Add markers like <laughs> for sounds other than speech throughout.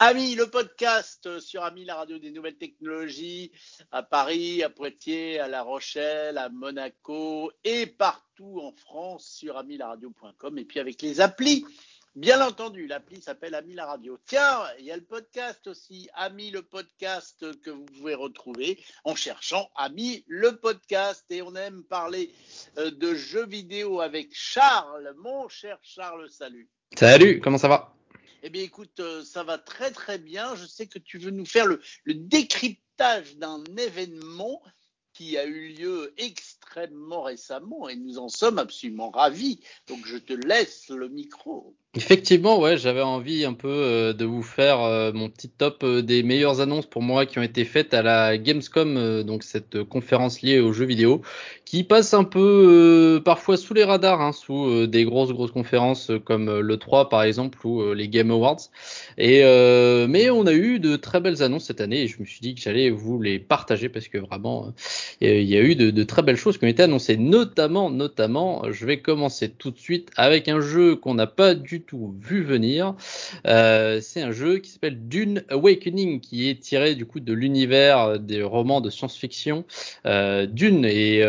Ami, le podcast sur Ami, la radio des nouvelles technologies, à Paris, à Poitiers, à La Rochelle, à Monaco et partout en France sur amilaradio.com et puis avec les applis. Bien entendu, l'appli s'appelle Ami la radio. Tiens, il y a le podcast aussi, Ami le podcast que vous pouvez retrouver en cherchant Ami le podcast. Et on aime parler euh, de jeux vidéo avec Charles, mon cher Charles, salut. Salut, comment ça va? Eh bien, écoute, euh, ça va très très bien. Je sais que tu veux nous faire le, décryptage d'un événement qui a eu lieu extrêmement récemment et nous en sommes absolument ravis. Donc, je te laisse le micro. Effectivement, ouais, j'avais envie un peu euh, de vous faire euh, mon petit top des meilleures annonces pour moi qui ont été faites à la Gamescom, donc cette conférence liée aux jeux vidéo, qui passe un peu euh, parfois sous les radars, hein, sous euh, des grosses grosses conférences euh, comme le 3 par exemple ou les Game Awards. Et mais on a eu de très belles annonces cette année et je me suis dit que j'allais vous les partager parce que vraiment il y a eu de, de, très belles choses qui ont été notamment notamment. Je vais commencer tout de suite avec un jeu qu'on n'a pas du tout vu venir. C'est un jeu qui s'appelle Dune Awakening qui est tiré du coup de l'univers des romans de science-fiction Dune et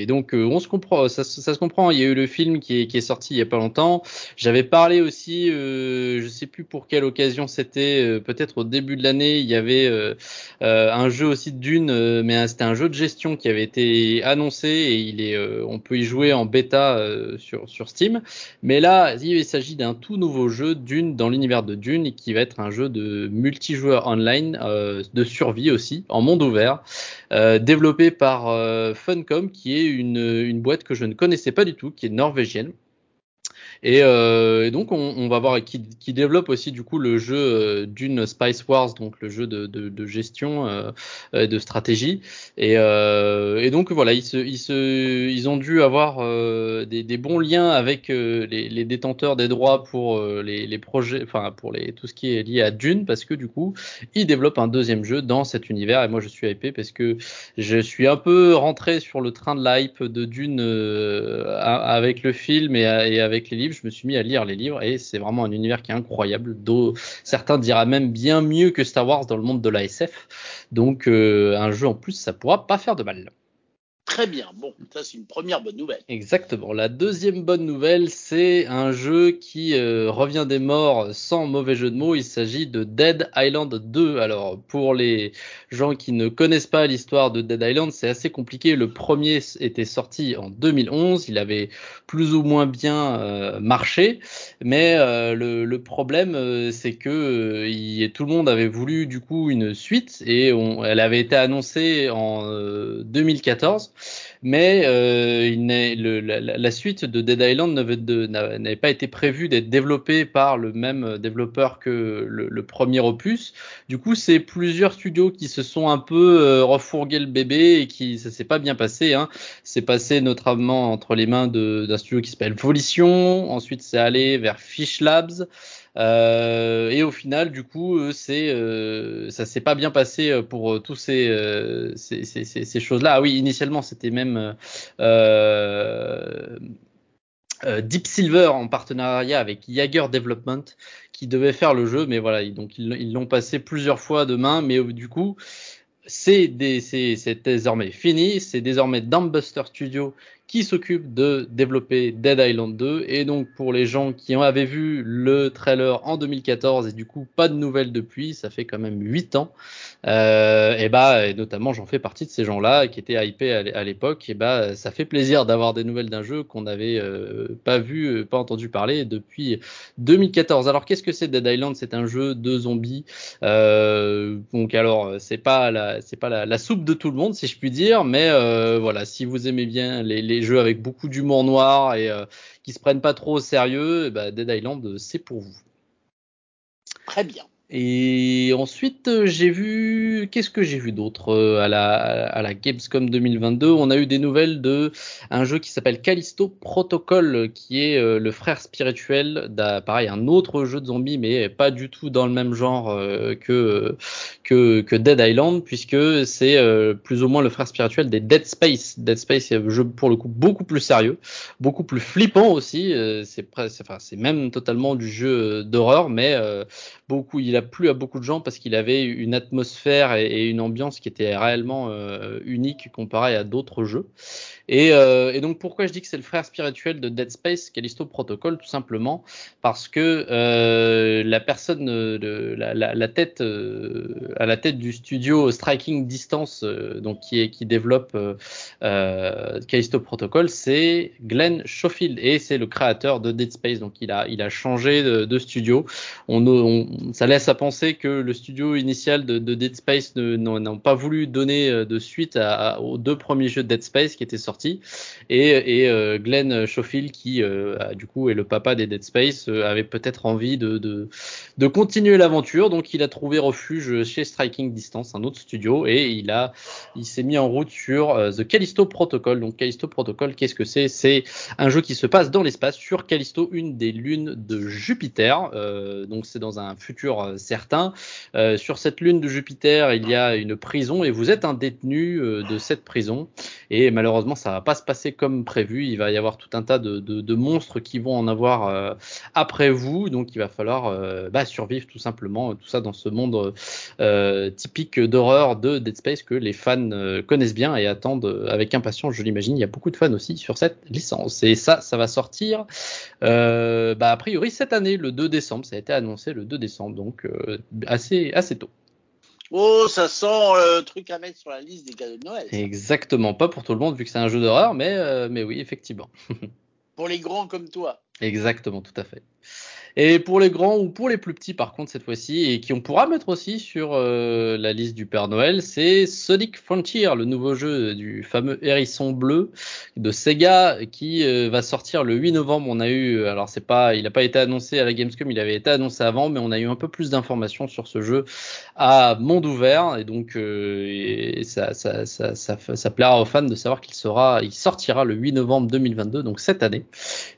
et donc euh, on se comprend, ça, se comprend. Il y a eu le film qui est, sorti il y a pas longtemps. J'avais parlé aussi, euh, je sais plus pour quelle occasion c'était, euh, peut-être au début de l'année, il y avait euh, un jeu aussi de Dune, mais c'était un jeu de gestion qui avait été annoncé et est, on peut y jouer en bêta sur sur Steam. Mais là, il s'agit d'un tout nouveau jeu Dune dans l'univers de Dune qui va être un jeu de multijoueur online, de survie aussi, en monde ouvert, développé par Funcom qui est une boîte que je ne connaissais pas du tout, qui est norvégienne. Et, euh, et donc on, on, va voir qui, qui, développe aussi du coup le jeu euh, d'une Spice Wars, donc le jeu de, de, de gestion euh, de stratégie. Et, euh, et, donc voilà, ils, se, ils, se, ils ont dû avoir euh, des, des, bons liens avec les, les, détenteurs des droits pour les, les, projets, enfin pour les, tout ce qui est lié à Dune, parce que du coup ils développent un deuxième jeu dans cet univers. Et moi je suis hypé parce que je suis un peu rentré sur le train de l'hype de Dune avec le film et, et avec les livres je me suis mis à lire les livres et c'est vraiment un univers qui est incroyable. certains diraient même bien mieux que Star Wars dans le monde de la SF. Donc euh, un jeu en plus, ça pourra pas faire de mal. Très bien. Bon, ça c'est une première bonne nouvelle. Exactement. La deuxième bonne nouvelle, c'est un jeu qui euh, revient des morts sans mauvais jeu de mots. Il s'agit de Dead Island 2. Alors, pour les gens qui ne connaissent pas l'histoire de Dead Island, c'est assez compliqué. Le premier était sorti en 2011. Il avait plus ou moins bien euh, marché. Mais euh, le, problème, c'est que tout le monde avait voulu du coup une suite et elle avait été annoncée en 2014 mais euh, il le, la, la, suite de Dead Island n'avait pas été prévue d'être développée par le même développeur que le, le premier opus. Du coup, c'est plusieurs studios qui se sont un peu euh, refourgués le bébé et qui ça s'est pas bien passé. Hein. C'est passé notamment entre les mains d'un studio qui s'appelle Volition. Ensuite, c'est allé vers Fish Labs. Euh, et au final, du coup, c'est euh, ça s'est pas bien passé euh, pour euh, tous euh, ces choses-là. Ah oui, initialement, c'était même Deep Silver en partenariat avec Jaeger Development qui devait faire le jeu, mais voilà, donc ils l'ont passé plusieurs fois de main, mais du coup, c'est désormais fini, c'est désormais Dumbbuster Studio qui s'occupe de développer Dead Island 2. Et donc pour les gens qui en avaient vu le trailer en 2014 et du coup pas de nouvelles depuis, ça fait quand même 8 ans. Euh, et bah et notamment j'en fais partie de ces gens-là qui étaient hypés à l'époque. Et bah ça fait plaisir d'avoir des nouvelles d'un jeu qu'on n'avait euh, pas vu, euh, pas entendu parler depuis 2014. Alors qu'est-ce que c'est Dead Island? C'est un jeu de zombies. Euh, donc alors c'est pas la c'est pas la, la, soupe de tout le monde si je puis dire, mais euh, voilà si vous aimez bien les, les jeux avec beaucoup d'humour noir et euh, qui se prennent pas trop au sérieux, ben, Dead Island, c'est pour vous. Très bien. Et ensuite, euh, j'ai vu, qu'est-ce que j'ai vu d'autre euh, à la, à la Gamescom 2022 On a eu des nouvelles de un jeu qui s'appelle Callisto Protocol, qui est euh, le frère spirituel d'un, pareil, un autre jeu de zombies, mais pas du tout dans le même genre que, que, que Dead Island, puisque c'est plus ou moins le frère spirituel des Dead Space. Dead Space, c'est un jeu pour le coup beaucoup plus sérieux, beaucoup plus flippant aussi. c'est, enfin, c'est même totalement du jeu d'horreur, mais beaucoup, il a plu à beaucoup de gens parce qu'il avait une atmosphère et, une ambiance qui était réellement euh, unique comparée à d'autres jeux. Et, euh, et, donc pourquoi je dis que c'est le frère spirituel de Dead Space, Callisto Protocol, tout simplement parce que euh, la personne, de, la, tête à la tête du studio Striking Distance, donc qui développe Callisto Protocol, c'est Glenn Schofield et c'est le créateur de Dead Space. Donc il a changé de, studio. Ça laisse à penser que le studio initial de, Dead Space n'ont pas voulu donner euh, de suite aux deux premiers jeux de Dead Space qui étaient sortis. Et, euh, Glenn Schofield, qui euh, du coup est le papa des Dead Space, avait peut-être envie de, de, continuer l'aventure. Donc il a trouvé refuge chez Striking Distance, un autre studio, et il a, il s'est mis en route sur The Callisto Protocol. Donc Callisto Protocol, qu'est-ce que c'est? C'est un jeu qui se passe dans l'espace sur Callisto, une des lunes de Jupiter. donc c'est dans un futur euh, certain. Euh, sur cette lune de Jupiter, il y a une prison et vous êtes un détenu euh, de cette prison. Et malheureusement, ça va pas se passer comme prévu. Il va y avoir tout un tas de monstres qui vont en avoir après vous. Donc, il va falloir bah, survivre tout simplement. Tout ça dans ce monde typique d'horreur de Dead Space que les fans connaissent bien et attendent avec impatience. Je l'imagine. Il y a beaucoup de fans aussi sur cette licence. Et ça, ça va sortir, bah, a priori cette année, le 2 décembre. Ça a été annoncé le 2 décembre, donc euh, assez, assez tôt. Oh, ça sent le euh, truc à mettre sur la liste des cadeaux de Noël. Exactement, pas pour tout le monde vu que c'est un jeu d'horreur, mais, euh, mais oui, effectivement. <laughs> pour les grands comme toi. Exactement, tout à fait. Et pour les grands ou pour les plus petits, par contre, cette fois-ci, et qui on pourra mettre aussi sur euh, la liste du Père Noël, c'est Sonic Frontier, le nouveau jeu du fameux hérisson bleu de Sega, qui euh, va sortir le 8 novembre. On a eu, alors c'est pas, il n'a pas été annoncé à la Gamescom, il avait été annoncé avant, mais on a eu un peu plus d'informations sur ce jeu à monde ouvert, et donc euh, ça, ça, ça, ça plaira aux fans de savoir qu'il sera, il sortira le 8 novembre 2022, donc cette année.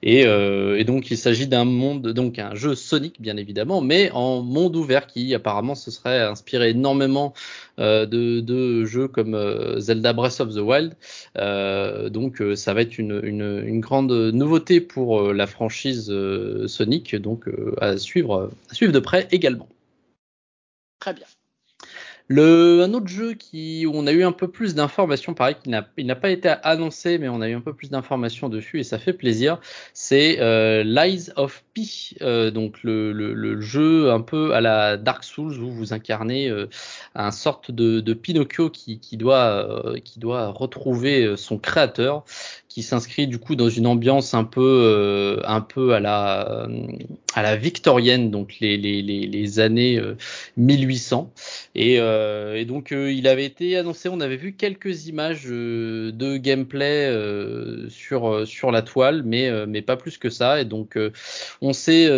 Et, et donc il s'agit d'un monde, donc un jeu Sonic bien évidemment, mais en monde ouvert qui apparemment se serait inspiré énormément euh, de, jeux comme euh, Zelda Breath of the Wild. Euh, donc ça va être une, grande nouveauté pour la franchise Sonic, donc à suivre, à suivre de près également. Très bien. Un autre jeu qui, où on a eu un peu plus d'informations, pareil, il n'a pas été annoncé, mais on a eu un peu plus d'informations dessus et ça fait plaisir. C'est euh, Lies of P, euh, donc le, jeu un peu à la Dark Souls où vous incarnez euh, un sorte de, Pinocchio qui, doit, retrouver son créateur qui s'inscrit du coup dans une ambiance un peu à la victorienne donc les années 1800 euh, et, et donc il avait été annoncé on avait vu quelques images de gameplay sur sur la toile mais mais pas plus que ça. Et donc on sait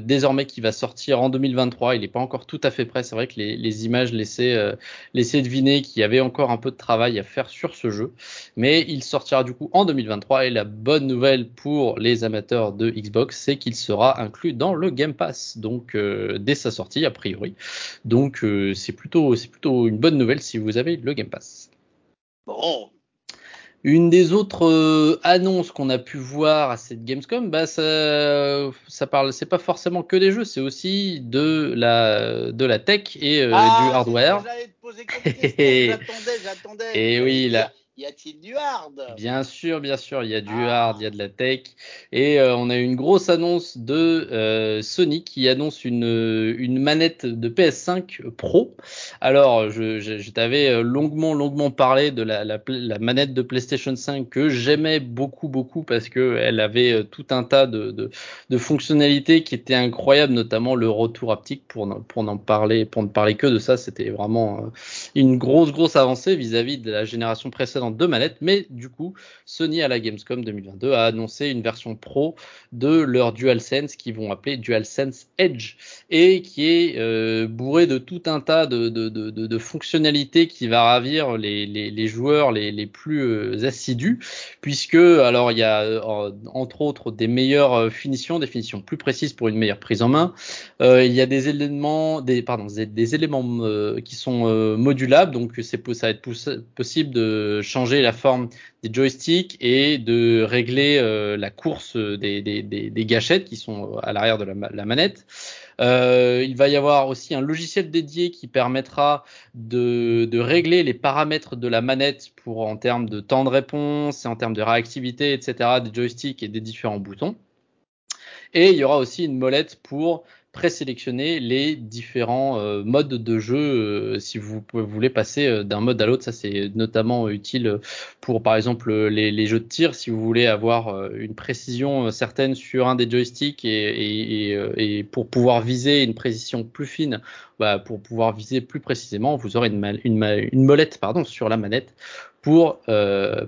désormais qu'il va sortir en 2023 il n'est pas encore tout à fait prêt. C'est vrai que les, les images laissaient laissaient deviner qu'il y avait encore un peu de travail à faire sur ce jeu. Mais il sortira du coup en 2023. Et la bonne nouvelle pour les amateurs de Xbox, c'est qu'il sera inclus dans le Game Pass, donc euh, dès sa sortie a priori. Donc euh, c'est plutôt c'est plutôt une bonne nouvelle si vous avez le Game Pass. Bon. Une des autres euh, annonces qu'on a pu voir à cette Gamescom, bah ça, ça parle, c'est pas forcément que des jeux, c'est aussi de la de la tech et ah, du hardware. <laughs> J'attendais, j'attendais. Et oui, là y a-t-il du hard? Bien sûr, bien sûr, il y a du ah. hard, il y a de la tech. Et euh, on a eu une grosse annonce de euh, Sony qui annonce une, une manette de PS5 Pro. Alors, je, je, je t'avais euh, longuement, longuement parlé de la, la, la, manette de PlayStation 5 que j'aimais beaucoup, beaucoup parce que elle avait tout un tas de, de, de, fonctionnalités qui étaient incroyables, notamment le retour haptique pour, pour n'en parler, pour ne parler que de ça. C'était vraiment une grosse, grosse avancée vis-à-vis -vis de la génération précédente deux manettes, mais du coup, Sony à la Gamescom 2022 a annoncé une version pro de leur DualSense qu'ils vont appeler DualSense Edge et qui est euh, bourré de tout un tas de, fonctionnalités qui va ravir les, joueurs les, plus euh, assidus, puisque alors il y a euh, entre autres des meilleures finitions, des finitions plus précises pour une meilleure prise en main. il y a des éléments, des pardon, des, éléments qui sont modulables, donc ça va être possible de changer la forme des joysticks et de régler euh, la course des, gâchettes qui sont à l'arrière de la, manette. Euh, il va y avoir aussi un logiciel dédié qui permettra de, de, régler les paramètres de la manette pour en termes de temps de réponse et en termes de réactivité, etc. des joysticks et des différents boutons. Et il y aura aussi une molette pour présélectionner les différents euh, modes de jeu euh, si vous, voulez passer euh, d'un mode à l'autre. Ça, c'est notamment utile pour, par exemple, les, jeux de tir. Si vous voulez avoir une précision certaine sur un des joysticks et, et, pour pouvoir viser une précision plus fine, bah, pour pouvoir viser plus précisément, vous aurez une, une, une molette pardon, sur la manette pour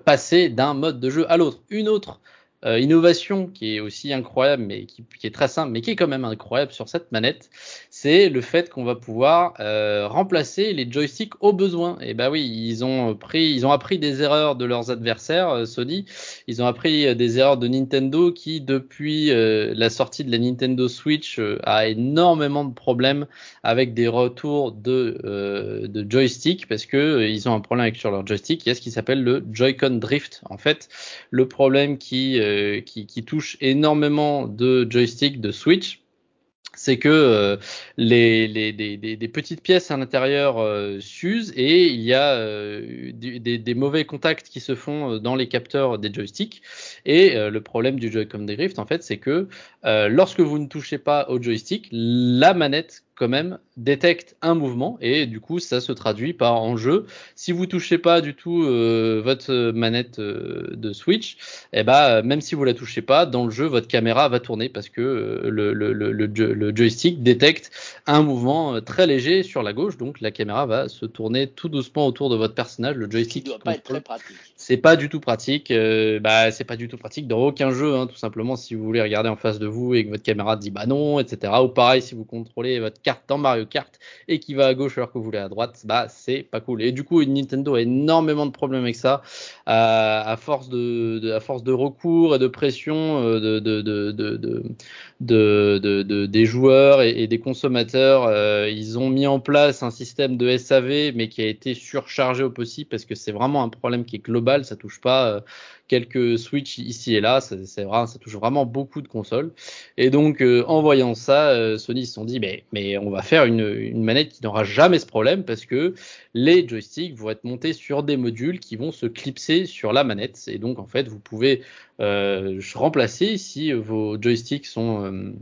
passer d'un mode de jeu à l'autre. Une autre euh, innovation qui est aussi incroyable, mais qui, est très simple, mais qui est quand même incroyable sur cette manette, c'est le fait qu'on va pouvoir euh, remplacer les joysticks au besoin. Et bah oui, ils ont pris, ils ont appris des erreurs de leurs adversaires, euh, Sony. Ils ont appris des erreurs de Nintendo qui, depuis la sortie de la Nintendo Switch, a énormément de problèmes avec des retours de, de joystick parce que ils ont un problème avec sur leur joystick. Il y a ce qui s'appelle le Joy-Con drift. En fait, le problème qui euh, qui, touche énormément de joysticks de Switch, c'est que euh, les, des, petites pièces à l'intérieur euh, s'usent et il y a des, mauvais contacts qui se font dans les capteurs des joysticks. Et le problème du Joy-Con Drift, en fait, c'est que lorsque vous ne touchez pas au joystick, la manette quand même détecte un mouvement et du coup ça se traduit par en jeu. Si vous touchez pas du tout euh, votre manette euh, de Switch, et eh ben même si vous la touchez pas dans le jeu, votre caméra va tourner parce que euh, le, le, le, le, joystick détecte un mouvement très léger sur la gauche, donc la caméra va se tourner tout doucement autour de votre personnage. Le joystick doit pas être très pratique. C'est pas du tout pratique. bah c'est pas du tout pratique dans aucun jeu, hein, tout simplement si vous voulez regarder en face de vous et que votre caméra dit bah non, etc. Ou pareil si vous contrôlez votre carte dans Mario Kart et qui va à gauche alors que vous voulez à droite, bah c'est pas cool. Et du coup, Nintendo a énormément de problèmes avec ça, à, force de, à force de recours et de pression euh, de, de, de, des joueurs et, des consommateurs. Euh, ils ont mis en place un système de SAV, mais qui a été surchargé au possible parce que c'est vraiment un problème qui est global. Ça touche pas euh, quelques Switch ici et là. Ça touche vraiment beaucoup de consoles. Et donc, euh, en voyant ça, euh, Sony se sont dit, mais, on va faire une, manette qui n'aura jamais ce problème parce que les joysticks vont être montés sur des modules qui vont se clipser sur la manette. Et donc, en fait, vous pouvez remplacer si vos joysticks sont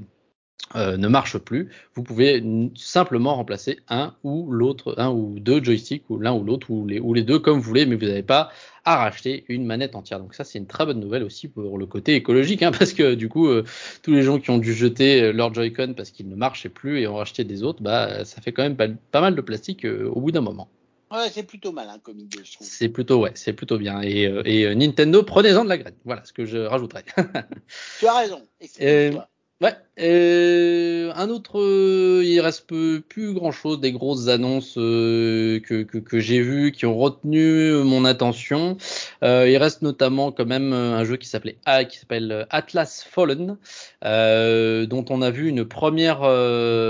euh, ne marche plus, vous pouvez simplement remplacer un ou l'autre, un ou deux joysticks, ou l'un ou l'autre, ou les, ou les deux comme vous voulez, mais vous n'avez pas à racheter une manette entière. Donc ça, c'est une très bonne nouvelle aussi pour le côté écologique, hein, <laughs> parce que du coup, euh, tous les gens qui ont dû jeter leur Joy-Con parce qu'ils ne marchaient plus et ont racheté des autres, bah, ça fait quand même pas, mal de plastique euh, au bout d'un moment. Ouais, c'est plutôt malin comme idée, je trouve. C'est plutôt, ouais, c'est plutôt bien. Et, et Nintendo, prenez-en de la graine. Voilà ce que je rajouterais. <laughs> tu as raison. Ouais. Euh, un autre, euh, il reste plus grand chose des grosses annonces euh, que, que, j'ai vues qui ont retenu mon attention. Euh, il reste notamment quand même un jeu qui s'appelait qui s'appelle Atlas Fallen, dont on a vu une première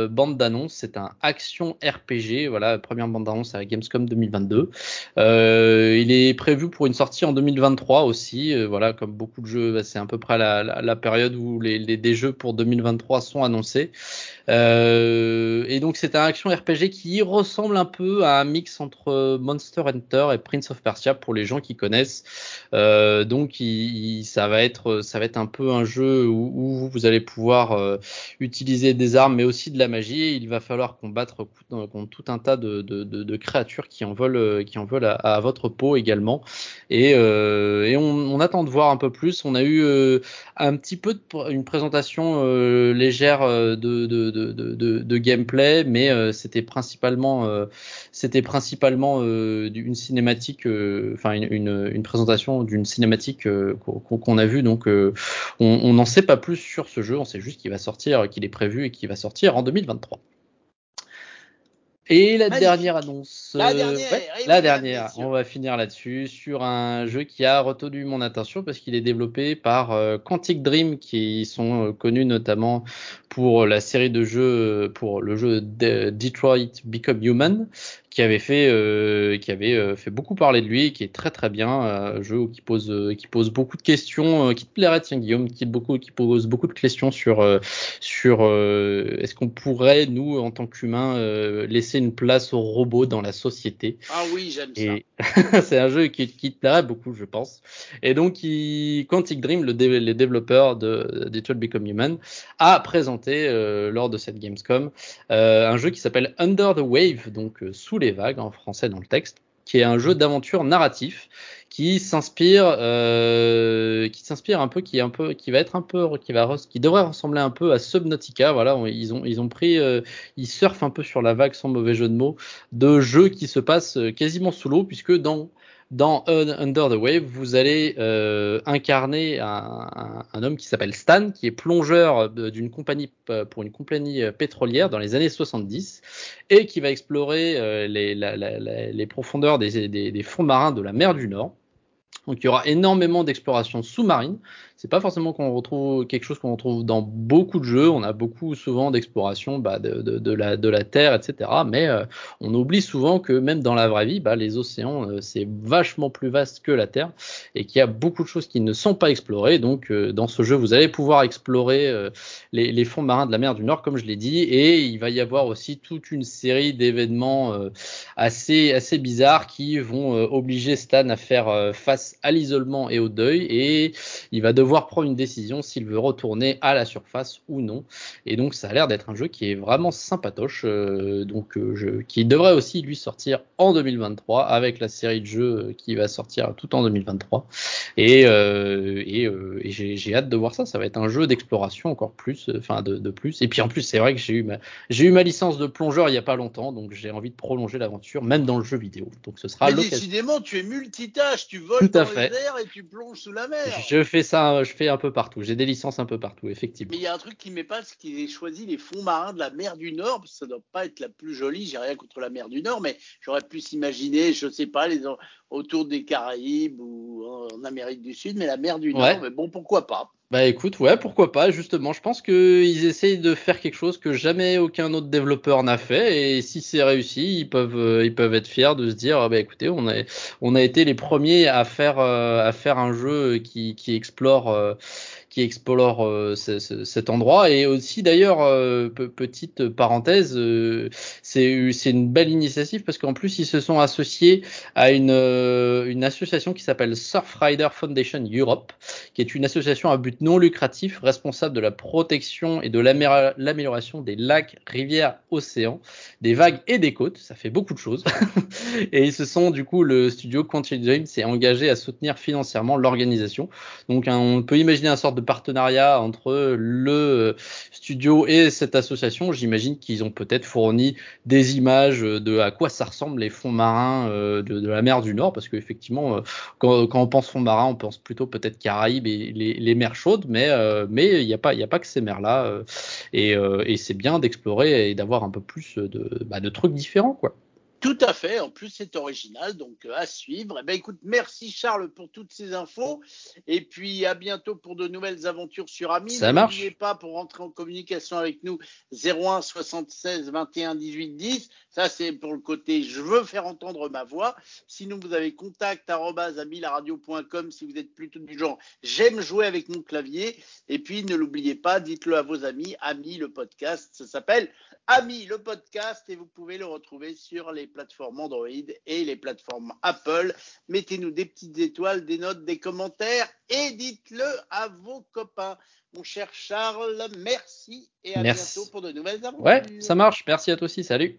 bande d'annonce. C'est un action RPG, voilà, première bande d'annonce à Gamescom 2022. il est prévu pour une sortie en 2023 aussi. voilà, comme beaucoup de jeux, bah, c'est à peu près la, période où les, des jeux pour 2023 sont annoncés. Euh, et donc c'est un action RPG qui ressemble un peu à un mix entre Monster Hunter et Prince of Persia pour les gens qui connaissent. Euh, donc ça va être un peu un jeu où, vous allez pouvoir euh, utiliser des armes mais aussi de la magie. il va falloir combattre contre tout un tas de, créatures qui en veulent à, votre peau également. Et, on, attend de voir un peu plus. On a eu un petit peu une présentation légère de de, de, gameplay, mais euh, c'était principalement, euh, c'était principalement euh, une cinématique, enfin une, une, présentation d'une cinématique qu'on a vue. Donc on n'en sait pas plus sur ce jeu, on sait juste qu'il va sortir, qu'il est prévu et qu'il va sortir en 2023. Et la dernière annonce. La dernière, la dernière. on va finir là-dessus sur un jeu qui a retenu mon attention parce qu'il est développé par Quantic Dream qui sont connus notamment pour la série de jeux, pour le jeu Detroit Become Human, qui avait fait, euh, qui avait euh, fait beaucoup parler de lui, qui est très très bien, un jeu qui pose, qui pose beaucoup de questions, qui te plairait, tiens Guillaume, qui, beaucoup, qui pose beaucoup de questions sur, sur est-ce qu'on pourrait, nous, en tant qu'humains, laisser une place aux robots dans la société? Ah oui, j'aime ça. <laughs> c'est un jeu qui, qui te plairait beaucoup, je pense. Et donc, il, Quantic Dream, le les développeurs de Detroit Become Human, a présenté lors de cette Gamescom un jeu qui s'appelle Under the Wave, donc sous les vagues en français dans le texte, qui est un jeu d'aventure narratif qui s'inspire, euh, qui s'inspire un peu, qui est un peu, qui va être un peu, qui va, qui devrait ressembler un peu à Subnautica. Voilà, ils ont, pris, euh, ils surfent un peu sur la vague sans mauvais jeu de mots de jeux qui se passent quasiment sous l'eau, puisque dans dans Under the Wave, vous allez euh, incarner un, homme qui s'appelle Stan, qui est plongeur d'une compagnie pour une compagnie pétrolière dans les années 70 et qui va explorer euh, les, profondeurs des fonds marins de la mer du Nord. Donc il y aura énormément d'exploration sous-marine. C'est pas forcément qu'on retrouve quelque chose qu'on retrouve dans beaucoup de jeux. On a beaucoup souvent d'exploration bah, de, la, de la Terre, etc. Mais euh, on oublie souvent que même dans la vraie vie, bah, les océans euh, c'est vachement plus vaste que la Terre et qu'il y a beaucoup de choses qui ne sont pas explorées. Donc euh, dans ce jeu, vous allez pouvoir explorer les, les, fonds marins de la mer du Nord, comme je l'ai dit, et il va y avoir aussi toute une série d'événements assez assez bizarres qui vont obliger Stan à faire face à l'isolement et au deuil et il va devoir prendre une décision s'il veut retourner à la surface ou non. Et donc ça a l'air d'être un jeu qui est vraiment sympatoche, euh, donc euh, qui devrait aussi lui sortir en 2023 avec la série de jeux qui va sortir tout en 2023. Et, euh, et, j'ai hâte de voir ça. Ça va être un jeu d'exploration encore plus, enfin de, plus. Et puis en plus c'est vrai que j'ai eu ma j'ai eu ma licence de plongeur il y a pas longtemps, donc j'ai envie de prolonger l'aventure même dans le jeu vidéo. Donc ce sera l'occasion. Décidément tu es multitâche, tu voles et tu plonges sous la mer. Je fais ça, je fais un peu partout. J'ai des licences un peu partout, effectivement. Mais il y a un truc qui m'épasse, qui est choisi les fonds marins de la mer du Nord. Parce que ça doit pas être la plus jolie. J'ai rien contre la mer du Nord, mais j'aurais pu s'imaginer, je sais pas, les autour des Caraïbes ou en Amérique du Sud, mais la mer du Nord. Mais bon, pourquoi pas. Bah écoute, ouais, pourquoi pas, justement. Je pense qu'ils essayent de faire quelque chose que jamais aucun autre développeur n'a fait. Et si c'est réussi, ils peuvent, euh, ils peuvent être fiers de se dire, bah écoutez, on a, on a été les premiers à faire, euh, à faire un jeu qui, qui explore, euh, qui explore euh, cet endroit. Et aussi d'ailleurs, euh, petite parenthèse, euh, c'est une belle initiative parce qu'en plus ils se sont associés à une, une association qui s'appelle Surfrider Foundation Europe, qui est une association à but non lucratif responsable de la protection et de l'amélioration des lacs, rivières, océans, des vagues et des côtes. Ça fait beaucoup de choses. <laughs> et ils se sont du coup le studio Quantum Dream s'est engagé à soutenir financièrement l'organisation. Donc on peut imaginer un sorte de partenariat entre le studio et cette association. J'imagine qu'ils ont peut-être fourni des images de à quoi ça ressemble les fonds marins euh, de, la mer du Nord, parce qu'effectivement, euh, quand, quand, on pense fonds marins, on pense plutôt peut-être Caraïbes et les, mers chaudes, mais euh, il n'y a pas a pas que ces mers-là, et, et c'est bien d'explorer et d'avoir un peu plus de, bah, de trucs différents, quoi. Tout à fait. En plus, c'est original, donc euh, à suivre. Eh ben, écoute, merci Charles pour toutes ces infos. Et puis à bientôt pour de nouvelles aventures sur Ami. Ça marche. N'oubliez pas pour rentrer en communication avec nous 01 76 21 18 10. Ça, c'est pour le côté je veux faire entendre ma voix. Sinon, vous avez contact amilaradio.com si vous êtes plutôt du genre j'aime jouer avec mon clavier. Et puis, ne l'oubliez pas, dites-le à vos amis. Ami, le podcast, ça s'appelle Ami, le podcast. Et vous pouvez le retrouver sur les plateformes Android et les plateformes Apple. Mettez-nous des petites étoiles, des notes, des commentaires et dites-le à vos copains. Mon cher Charles, merci et à bientôt pour de nouvelles aventures. Ouais, ça marche. Merci à toi aussi. Salut.